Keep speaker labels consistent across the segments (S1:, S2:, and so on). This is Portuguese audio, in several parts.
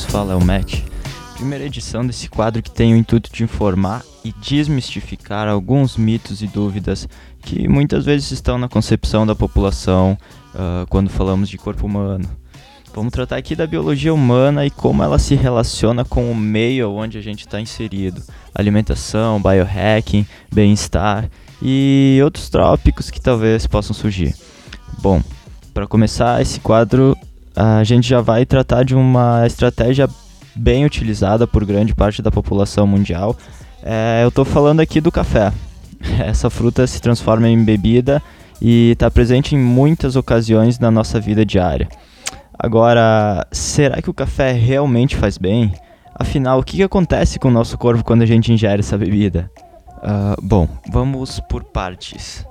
S1: vos fala é o Matt. Primeira edição desse quadro que tem o intuito de informar e desmistificar alguns mitos e dúvidas que muitas vezes estão na concepção da população uh, quando falamos de corpo humano. Vamos tratar aqui da biologia humana e como ela se relaciona com o meio onde a gente está inserido. Alimentação, biohacking, bem-estar e outros tópicos que talvez possam surgir. Bom, para começar esse quadro, a gente já vai tratar de uma estratégia bem utilizada por grande parte da população mundial. É, eu estou falando aqui do café. Essa fruta se transforma em bebida e está presente em muitas ocasiões na nossa vida diária. Agora, será que o café realmente faz bem? Afinal, o que, que acontece com o nosso corpo quando a gente ingere essa bebida? Uh, bom, vamos por partes.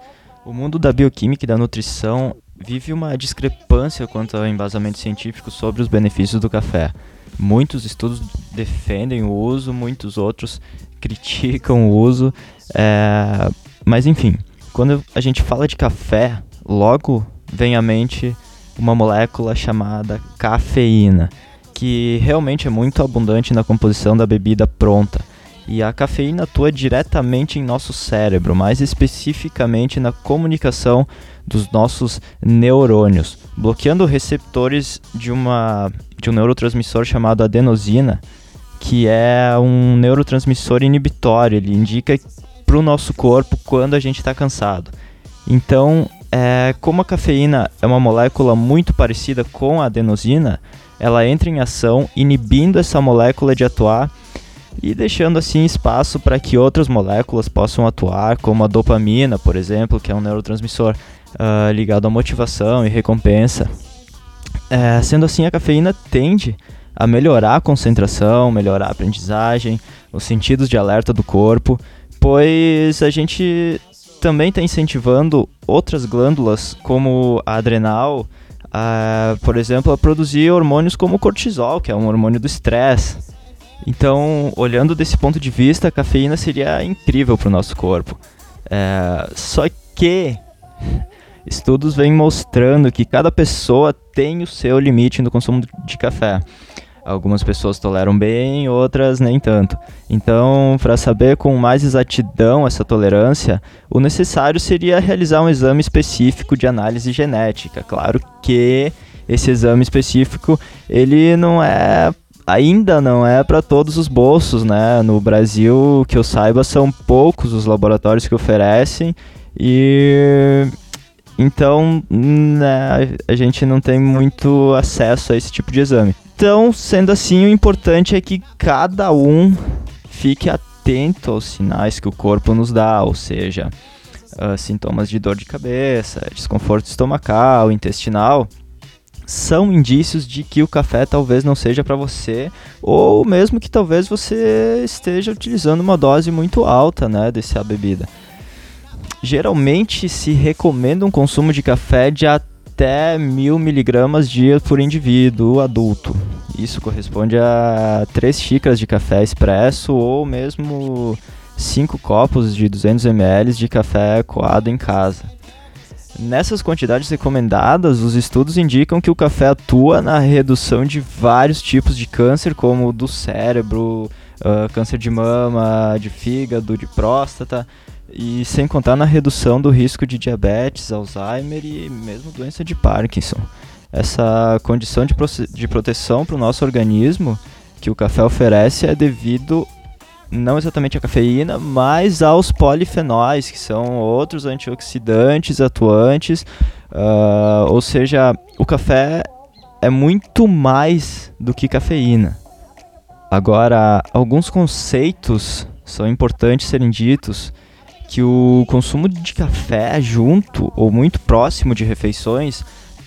S1: O mundo da bioquímica e da nutrição vive uma discrepância quanto ao embasamento científico sobre os benefícios do café. Muitos estudos defendem o uso, muitos outros criticam o uso, é... mas enfim, quando a gente fala de café, logo vem à mente uma molécula chamada cafeína, que realmente é muito abundante na composição da bebida pronta. E a cafeína atua diretamente em nosso cérebro, mais especificamente na comunicação dos nossos neurônios, bloqueando receptores de, uma, de um neurotransmissor chamado adenosina, que é um neurotransmissor inibitório. Ele indica para o nosso corpo quando a gente está cansado. Então, é, como a cafeína é uma molécula muito parecida com a adenosina, ela entra em ação inibindo essa molécula de atuar e deixando assim espaço para que outras moléculas possam atuar, como a dopamina, por exemplo, que é um neurotransmissor uh, ligado à motivação e recompensa. É, sendo assim, a cafeína tende a melhorar a concentração, melhorar a aprendizagem, os sentidos de alerta do corpo, pois a gente também está incentivando outras glândulas, como a adrenal, a, por exemplo, a produzir hormônios como o cortisol, que é um hormônio do estresse. Então, olhando desse ponto de vista, a cafeína seria incrível para o nosso corpo. É, só que estudos vêm mostrando que cada pessoa tem o seu limite no consumo de café. Algumas pessoas toleram bem, outras nem tanto. Então, para saber com mais exatidão essa tolerância, o necessário seria realizar um exame específico de análise genética. Claro que esse exame específico, ele não é ainda não é para todos os bolsos, né? No Brasil, que eu saiba, são poucos os laboratórios que oferecem e então né, a gente não tem muito acesso a esse tipo de exame. Então, sendo assim, o importante é que cada um fique atento aos sinais que o corpo nos dá, ou seja, uh, sintomas de dor de cabeça, desconforto estomacal, intestinal, são indícios de que o café talvez não seja para você, ou mesmo que talvez você esteja utilizando uma dose muito alta, né, dessa bebida. Geralmente se recomenda um consumo de café de até mil miligramas dia por indivíduo adulto. Isso corresponde a 3 xícaras de café expresso ou mesmo 5 copos de 200 ml de café coado em casa. Nessas quantidades recomendadas, os estudos indicam que o café atua na redução de vários tipos de câncer, como do cérebro, uh, câncer de mama, de fígado, de próstata, e sem contar na redução do risco de diabetes, Alzheimer e mesmo doença de Parkinson. Essa condição de, de proteção para o nosso organismo que o café oferece é devido não exatamente à cafeína, mas aos polifenóis, que são outros antioxidantes atuantes. Uh, ou seja, o café é muito mais do que cafeína. Agora, alguns conceitos são importantes serem ditos que o consumo de café junto ou muito próximo de refeições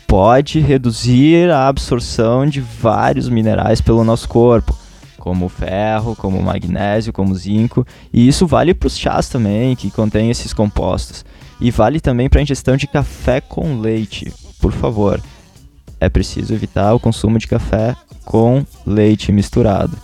S1: pode reduzir a absorção de vários minerais pelo nosso corpo, como ferro, como magnésio, como zinco, e isso vale para os chás também, que contêm esses compostos. E vale também para a ingestão de café com leite. Por favor, é preciso evitar o consumo de café com leite misturado.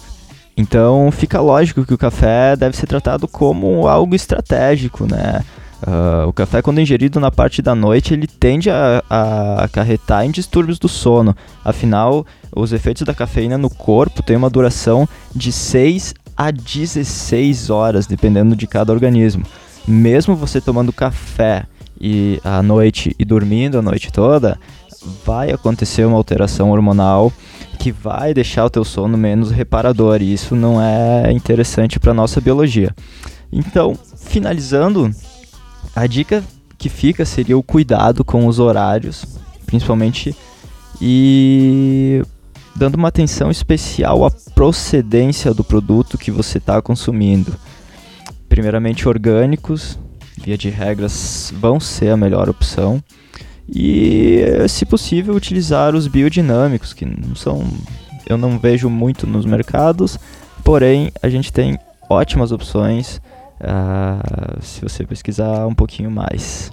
S1: Então fica lógico que o café deve ser tratado como algo estratégico, né? Uh, o café, quando ingerido na parte da noite, ele tende a, a acarretar em distúrbios do sono. Afinal, os efeitos da cafeína no corpo têm uma duração de 6 a 16 horas, dependendo de cada organismo. Mesmo você tomando café e à noite e dormindo a noite toda, vai acontecer uma alteração hormonal que vai deixar o teu sono menos reparador e isso não é interessante para nossa biologia. Então, finalizando, a dica que fica seria o cuidado com os horários, principalmente e dando uma atenção especial à procedência do produto que você está consumindo. Primeiramente, orgânicos, via de regras, vão ser a melhor opção e, se possível, utilizar os biodinâmicos, que não são, eu não vejo muito nos mercados, porém a gente tem ótimas opções uh, se você pesquisar um pouquinho mais.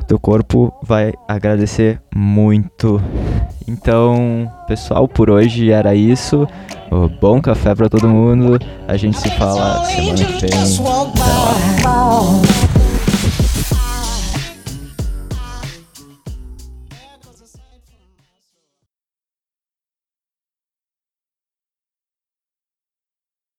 S1: O teu corpo vai agradecer muito. Então, pessoal, por hoje era isso. bom café para todo mundo. A gente se fala semana que vem.